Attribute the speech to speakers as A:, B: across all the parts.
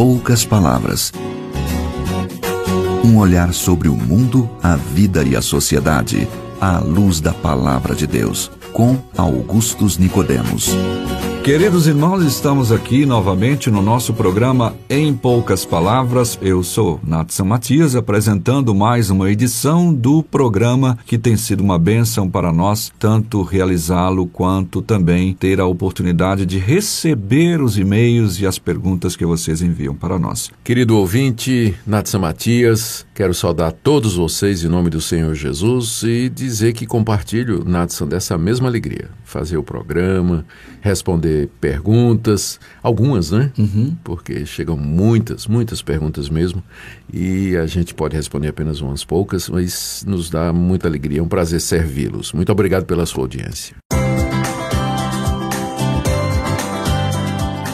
A: poucas palavras. Um olhar sobre o mundo, a vida e a sociedade, à luz da palavra de Deus, com Augustus Nicodemos.
B: Queridos irmãos, estamos aqui novamente no nosso programa Em Poucas Palavras. Eu sou Nathan Matias, apresentando mais uma edição do programa que tem sido uma bênção para nós, tanto realizá-lo quanto também ter a oportunidade de receber os e-mails e as perguntas que vocês enviam para nós.
C: Querido ouvinte, Nathan Matias, quero saudar todos vocês em nome do Senhor Jesus e dizer que compartilho, Nathan, dessa mesma alegria. Fazer o programa, responder perguntas, algumas, né? Uhum. Porque chegam muitas, muitas perguntas mesmo, e a gente pode responder apenas umas poucas, mas nos dá muita alegria, é um prazer servi-los. Muito obrigado pela sua audiência.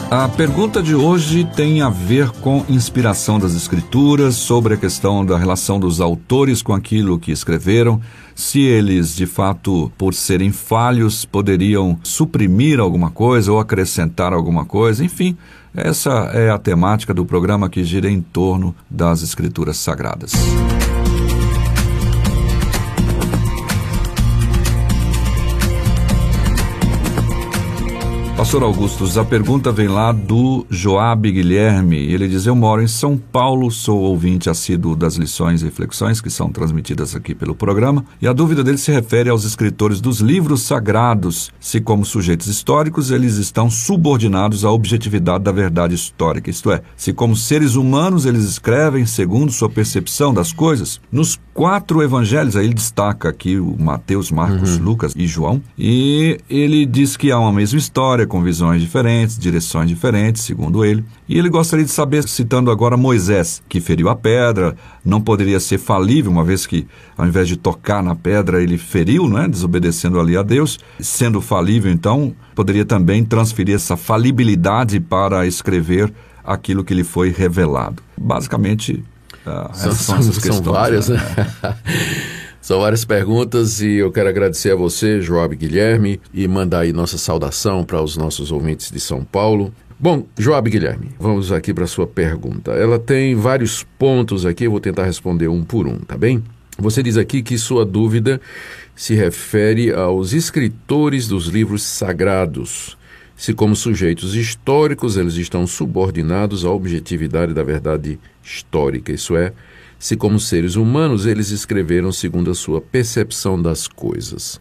B: A pergunta de hoje tem a ver com inspiração das Escrituras, sobre a questão da relação dos autores com aquilo que escreveram, se eles, de fato, por serem falhos, poderiam suprimir alguma coisa ou acrescentar alguma coisa, enfim. Essa é a temática do programa que gira em torno das Escrituras Sagradas. Pastor Augustus, a pergunta vem lá do Joab Guilherme. Ele diz: Eu moro em São Paulo, sou ouvinte assíduo das lições e reflexões que são transmitidas aqui pelo programa. E a dúvida dele se refere aos escritores dos livros sagrados, se, como sujeitos históricos, eles estão subordinados à objetividade da verdade histórica, isto é, se, como seres humanos, eles escrevem segundo sua percepção das coisas. Nos quatro evangelhos, aí ele destaca aqui o Mateus, Marcos, uhum. Lucas e João, e ele diz que há uma mesma história com visões diferentes, direções diferentes, segundo ele. E ele gostaria de saber, citando agora Moisés, que feriu a pedra, não poderia ser falível, uma vez que, ao invés de tocar na pedra, ele feriu, né, desobedecendo ali a Deus. Sendo falível, então, poderia também transferir essa falibilidade para escrever aquilo que lhe foi revelado. Basicamente,
C: uh, são, são, são várias, né? São várias perguntas e eu quero agradecer a você, Joab Guilherme, e mandar aí nossa saudação para os nossos ouvintes de São Paulo. Bom, Joab Guilherme, vamos aqui para a sua pergunta. Ela tem vários pontos aqui, eu vou tentar responder um por um, tá bem? Você diz aqui que sua dúvida se refere aos escritores dos livros sagrados. Se, como sujeitos históricos, eles estão subordinados à objetividade da verdade histórica, isso é, se, como seres humanos, eles escreveram segundo a sua percepção das coisas.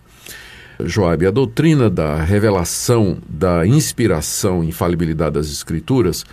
C: Joab, a doutrina da revelação, da inspiração e infalibilidade das Escrituras,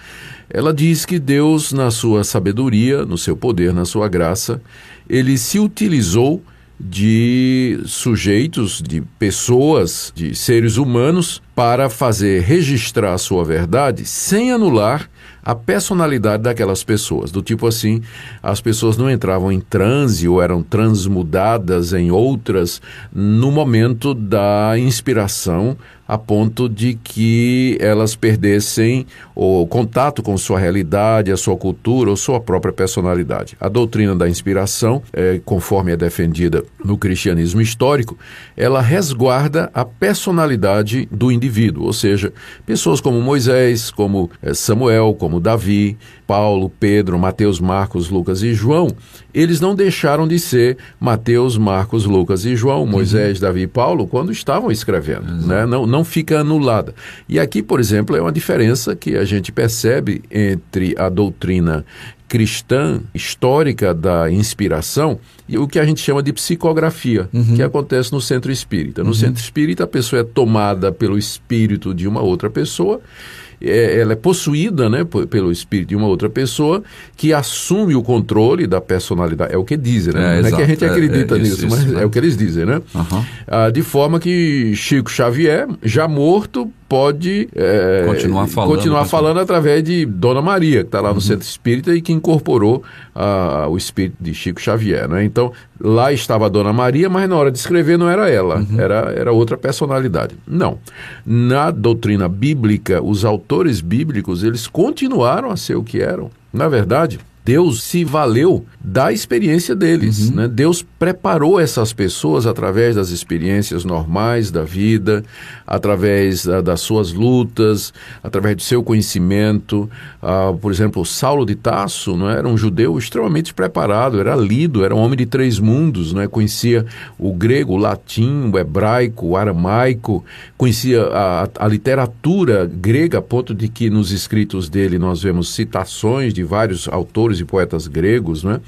C: ela diz que Deus, na sua sabedoria, no seu poder, na sua graça, ele se utilizou de sujeitos, de pessoas, de seres humanos, para fazer registrar a sua verdade sem anular a personalidade daquelas pessoas. Do tipo assim, as pessoas não entravam em transe ou eram transmudadas em outras no momento da inspiração a ponto de que elas perdessem o contato com sua realidade, a sua cultura ou sua própria personalidade. A doutrina da inspiração, é, conforme é defendida no cristianismo histórico, ela resguarda a personalidade do indivíduo, ou seja, pessoas como Moisés, como é, Samuel, como Davi, Paulo, Pedro, Mateus, Marcos, Lucas e João, eles não deixaram de ser Mateus, Marcos, Lucas e João, Moisés, uhum. Davi e Paulo, quando estavam escrevendo. Né? Não, não fica anulada. E aqui, por exemplo, é uma diferença que a gente percebe entre a doutrina cristã histórica da inspiração o que a gente chama de psicografia, uhum. que acontece no centro espírita. No uhum. centro espírita, a pessoa é tomada pelo espírito de uma outra pessoa é, ela é possuída né, pelo espírito de uma outra pessoa que assume o controle da personalidade. É o que dizem, né? É, não é que a gente acredita é, é nisso, isso, mas isso, né? é o que eles dizem, né? Uhum. Ah, de forma que Chico Xavier, já morto, pode é, continuar falando, continuar falando através de Dona Maria, que está lá no uhum. Centro Espírita e que incorporou ah, o espírito de Chico Xavier. Né? Então, lá estava a Dona Maria, mas na hora de escrever não era ela, uhum. era, era outra personalidade. Não. Na doutrina bíblica, os autores bíblicos, eles continuaram a ser o que eram. Na verdade, Deus se valeu da experiência deles. Uhum. Né? Deus preparou essas pessoas através das experiências normais da vida, através da, das suas lutas, através do seu conhecimento. Ah, por exemplo, Saulo de Tasso não é? era um judeu extremamente preparado, era lido, era um homem de três mundos, não é? conhecia o grego, o latim, o hebraico, o aramaico, conhecia a, a literatura grega, a ponto de que nos escritos dele nós vemos citações de vários autores e poetas gregos, né?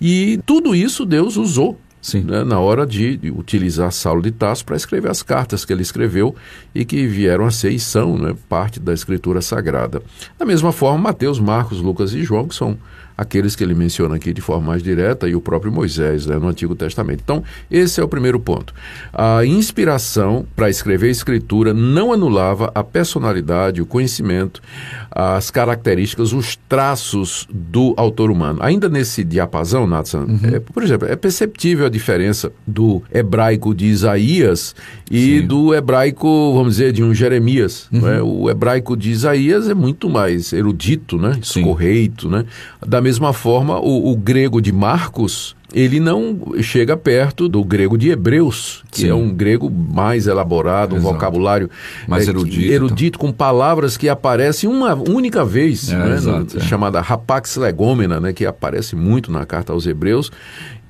C: E tudo isso Deus usou né, na hora de, de, utilizar Saulo de Tarso para escrever as cartas que ele escreveu e que vieram a ser e são né, parte da Escritura Sagrada. Da mesma forma, Mateus, Marcos, Lucas e João, que são aqueles que ele menciona aqui de forma mais direta, e o próprio Moisés né, no Antigo Testamento. Então, esse é o primeiro ponto. A inspiração para escrever a Escritura não anulava a personalidade, o conhecimento, as características, os traços do autor humano. Ainda nesse diapasão, Nathan, uhum. é, por exemplo, é perceptível a diferença do hebraico de Isaías e Sim. do hebraico, vamos dizer, de um Jeremias. Uhum. Né? O hebraico de Isaías é muito mais erudito, né? escorreito. Né? Da mesma forma, o, o grego de Marcos ele não chega perto do grego de Hebreus, que é Sim. é um grego mais elaborado, Exato. um vocabulário
B: mais é, erudito,
C: erudito com palavras que aparecem uma única vez, é, né, exato, no, é. chamada rapax legomena, né, que aparece muito na carta aos Hebreus.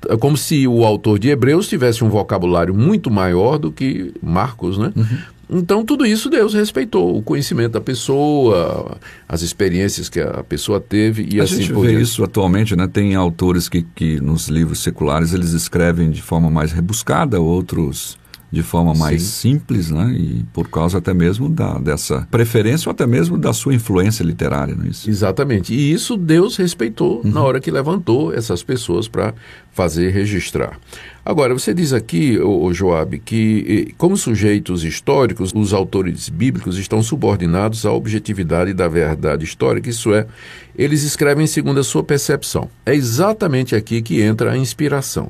C: É como se o autor de Hebreus tivesse um vocabulário muito maior do que Marcos, né? Uhum. Então, tudo isso Deus respeitou, o conhecimento da pessoa, as experiências que a pessoa teve e
B: a
C: assim
B: gente vê isso atualmente, né? Tem autores que, que nos livros seculares eles escrevem de forma mais rebuscada, outros de forma mais Sim. simples, né? E por causa até mesmo da, dessa preferência ou até mesmo da sua influência literária, não é isso?
C: Exatamente. E isso Deus respeitou uhum. na hora que levantou essas pessoas para fazer registrar. Agora, você diz aqui, o Joab, que como sujeitos históricos, os autores bíblicos estão subordinados à objetividade da verdade histórica, isso é, eles escrevem segundo a sua percepção. É exatamente aqui que entra a inspiração.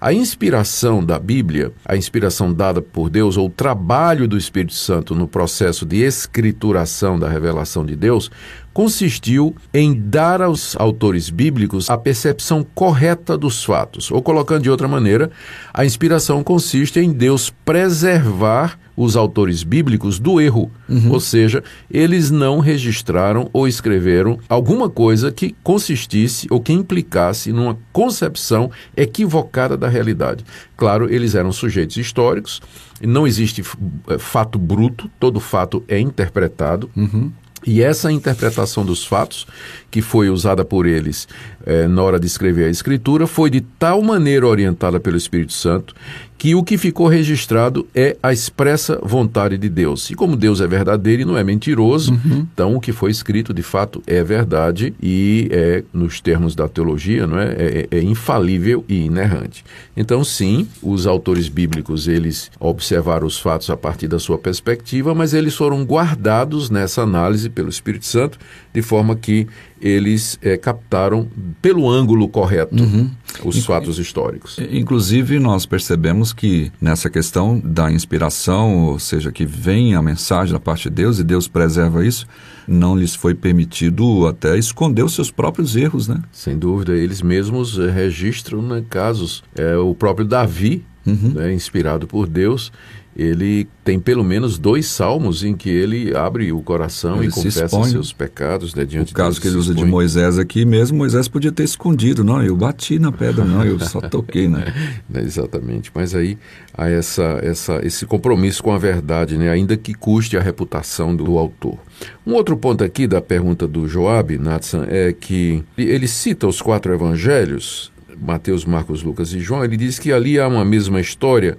C: A inspiração da Bíblia, a inspiração dada por Deus, ou o trabalho do Espírito Santo no processo de escrituração da revelação de Deus, consistiu em dar aos autores bíblicos a percepção correta dos fatos. Ou colocando de outra maneira, a inspiração consiste em Deus preservar os autores bíblicos do erro. Uhum. Ou seja, eles não registraram ou escreveram alguma coisa que consistisse ou que implicasse numa concepção equivocada da realidade. Claro, eles eram sujeitos históricos, não existe eh, fato bruto, todo fato é interpretado. Uhum. E essa interpretação dos fatos, que foi usada por eles eh, na hora de escrever a Escritura, foi de tal maneira orientada pelo Espírito Santo que o que ficou registrado é a expressa vontade de Deus. E como Deus é verdadeiro e não é mentiroso, uhum. então o que foi escrito de fato é verdade e é, nos termos da teologia, não é, é, é infalível e inerrante. Então, sim, os autores bíblicos eles observaram os fatos a partir da sua perspectiva, mas eles foram guardados nessa análise pelo Espírito Santo de forma que eles é, captaram pelo ângulo correto uhum. os fatos históricos.
B: Inclusive, nós percebemos que nessa questão da inspiração, ou seja, que vem a mensagem da parte de Deus e Deus preserva isso, não lhes foi permitido até esconder os seus próprios erros, né?
C: Sem dúvida, eles mesmos eh, registram né, casos. É, o próprio Davi, uhum. né, inspirado por Deus, ele tem pelo menos dois salmos em que ele abre o coração ele e confessa seus pecados né, diante
B: O caso que ele usa de Moisés aqui mesmo, Moisés podia ter escondido, não, eu bati na pedra, não, eu só toquei, né?
C: Exatamente, mas aí há essa, essa, esse compromisso com a verdade, né, ainda que custe a reputação do autor. Um outro ponto aqui da pergunta do Joab, Natsan, é que ele cita os quatro evangelhos, Mateus, Marcos, Lucas e João, ele diz que ali há uma mesma história,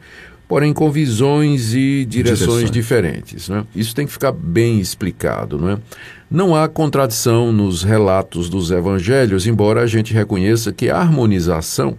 C: porém com visões e direções, diferentes. Né? Isso tem que ficar bem explicado. Não, é? não há contradição nos relatos dos evangelhos, embora a gente reconheça que a harmonização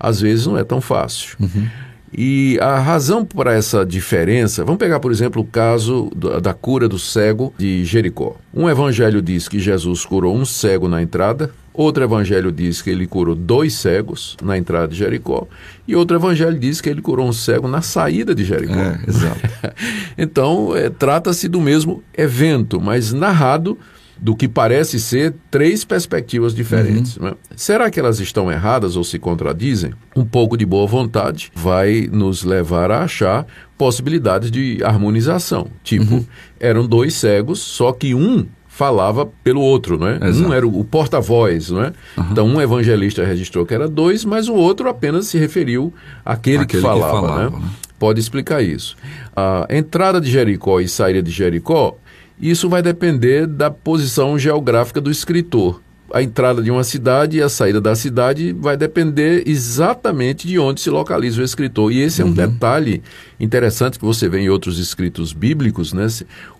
C: às vezes não é tão fácil. Uhum. E a razão para essa diferença, vamos pegar, por exemplo, o caso da cura do cego de Jericó. Um evangelho diz que Jesus curou um cego na entrada, outro evangelho diz que ele curou dois cegos na entrada de Jericó, e outro evangelho diz que ele curou um cego na saída de Jericó.
B: É, exato.
C: então, é, trata-se do mesmo evento, mas narrado do que parece ser três perspectivas diferentes. Uhum. Né? Será que elas estão erradas ou se contradizem? Um pouco de boa vontade vai nos levar a achar possibilidades de harmonização. Tipo, uhum. eram dois cegos, só que um falava pelo outro, não é? Exato. Um era o, porta-voz, não é? Uhum. Então um evangelista registrou que era dois, mas o outro apenas se referiu àquele, que falava, que falava né? né? Pode explicar isso. A entrada de Jericó e saída de Jericó, isso vai depender da posição geográfica do escritor a entrada de uma cidade e a saída da cidade vai depender exatamente de onde se localiza o escritor. E esse é um uhum. detalhe interessante que você vê em outros escritos bíblicos, né?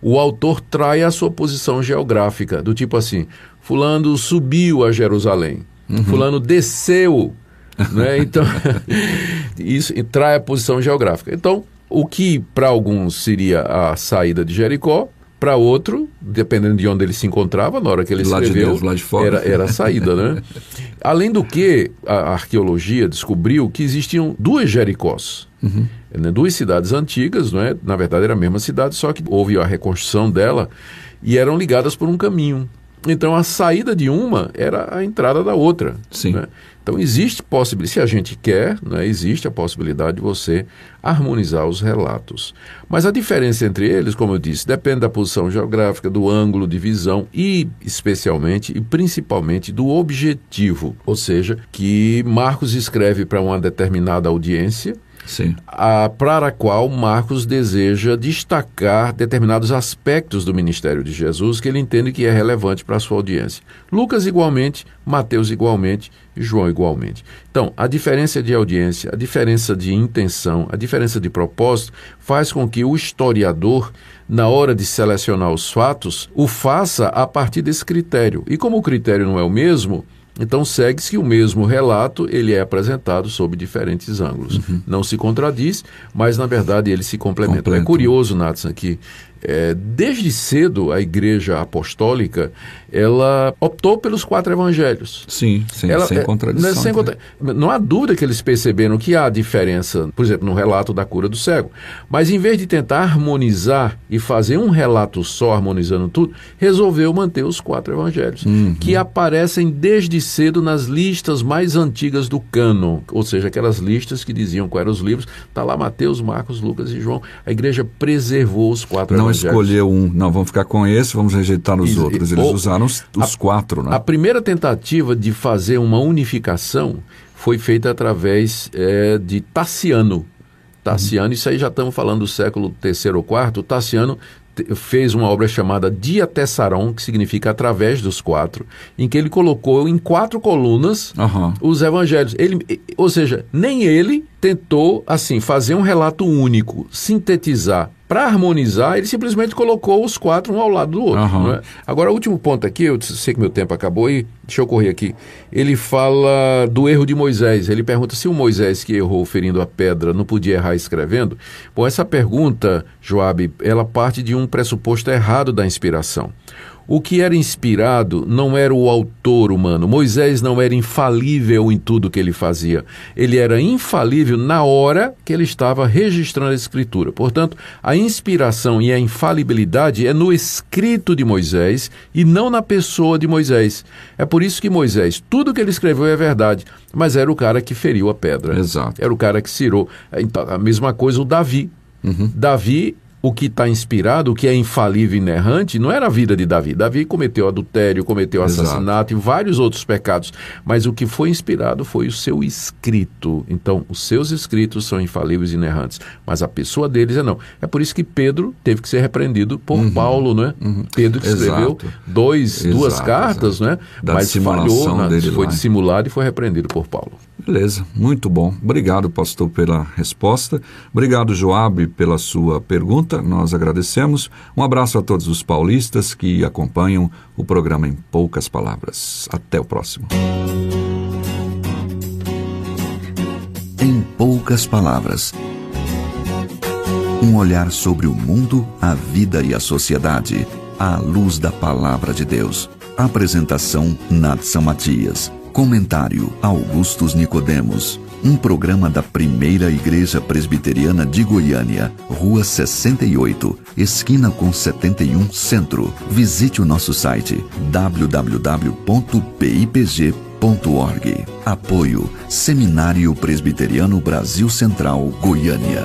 C: O autor trai a sua posição geográfica, do tipo assim: Fulano subiu a Jerusalém, uhum. Fulano desceu. né? Então, isso trai a posição geográfica. Então, o que para alguns seria a saída de Jericó, para outro, dependendo de onde ele se encontrava, na hora que ele escreveu, de Deus, lá de fora. Era, era a saída, né? Além do que, a arqueologia descobriu que existiam duas Jericós. Uhum. Né? Duas cidades antigas, não é? na verdade era a mesma cidade, só que houve a reconstrução dela e eram ligadas por um caminho. Então a saída de uma era a entrada da outra. Sim. Né? Então existe possibilidade, se a gente quer, né, existe a possibilidade de você harmonizar os relatos. Mas a diferença entre eles, como eu disse, depende da posição geográfica, do ângulo de visão e especialmente e principalmente do objetivo, ou seja, que Marcos escreve para uma determinada audiência Sim. A, para a qual Marcos deseja destacar determinados aspectos do ministério de Jesus que ele entende que é relevante para a sua audiência. Lucas igualmente, Mateus igualmente, João igualmente. Então, a diferença de audiência, a diferença de intenção, a diferença de propósito faz com que o historiador, na hora de selecionar os fatos, o faça a partir desse critério. E como o critério não é o mesmo, então segue-se que o mesmo relato ele é apresentado sob diferentes ângulos. Uhum. Não se contradiz, mas na verdade ele se complementa. É. É curioso, Nathan, que é, desde cedo a Igreja Apostólica ela optou pelos quatro evangelhos.
B: Sim, sim ela, sem é, contradição.
C: Né, sem contra... Não há dúvida que eles perceberam que há diferença, por exemplo, no relato da cura do cego. Mas em vez de tentar harmonizar e fazer um relato só harmonizando tudo, resolveu manter os quatro evangelhos, uhum. que aparecem desde cedo nas listas mais antigas do cânon, ou seja, aquelas listas que diziam quais eram os livros. Está lá Mateus, Marcos, Lucas e João. A igreja preservou os quatro
B: não escolheu um, não, vamos ficar com esse, vamos rejeitar os e, outros. Eles ou, usaram os, os
C: a,
B: quatro, né?
C: A primeira tentativa de fazer uma unificação foi feita através é, de Tassiano. Tassiano, uhum. isso aí já estamos falando do século III ou IV. Tassiano fez uma obra chamada Dia Tessaron, que significa através dos quatro, em que ele colocou em quatro colunas uhum. os evangelhos. Ele, ou seja, nem ele tentou assim fazer um relato único, sintetizar para harmonizar, ele simplesmente colocou os quatro um ao lado do outro. Uhum. É? Agora, o último ponto aqui, eu sei que meu tempo acabou e deixa eu correr aqui. Ele fala do erro de Moisés. Ele pergunta se o Moisés que errou ferindo a pedra não podia errar escrevendo. Bom, essa pergunta, Joabe, ela parte de um pressuposto errado da inspiração. O que era inspirado não era o autor humano. Moisés não era infalível em tudo que ele fazia. Ele era infalível na hora que ele estava registrando a escritura. Portanto, a inspiração e a infalibilidade é no escrito de Moisés e não na pessoa de Moisés. É por isso que Moisés, tudo que ele escreveu é verdade, mas era o cara que feriu a pedra.
B: Exato.
C: Era o cara que cirou. Então, a mesma coisa o Davi. Uhum. Davi o que está inspirado, o que é infalível e inerrante, não era a vida de Davi. Davi cometeu adultério, cometeu assassinato Exato. e vários outros pecados. Mas o que foi inspirado foi o seu escrito. Então, os seus escritos são infalíveis e inerrantes. Mas a pessoa deles é não. É por isso que Pedro teve que ser repreendido por uhum. Paulo, né? Uhum. Pedro que escreveu dois, duas cartas, né? Mas falhou, né? foi lá. dissimulado e foi repreendido por Paulo.
B: Beleza, muito bom. Obrigado, pastor, pela resposta. Obrigado, Joabe, pela sua pergunta. Nós agradecemos. Um abraço a todos os paulistas que acompanham o programa em poucas palavras. Até o próximo.
A: Em poucas palavras. Um olhar sobre o mundo, a vida e a sociedade, à luz da palavra de Deus. Apresentação Natsan Matias. Comentário Augustus Nicodemos. um programa da Primeira Igreja Presbiteriana de Goiânia, Rua 68, esquina com 71 Centro. Visite o nosso site www.pipg.org. Apoio Seminário Presbiteriano Brasil Central, Goiânia.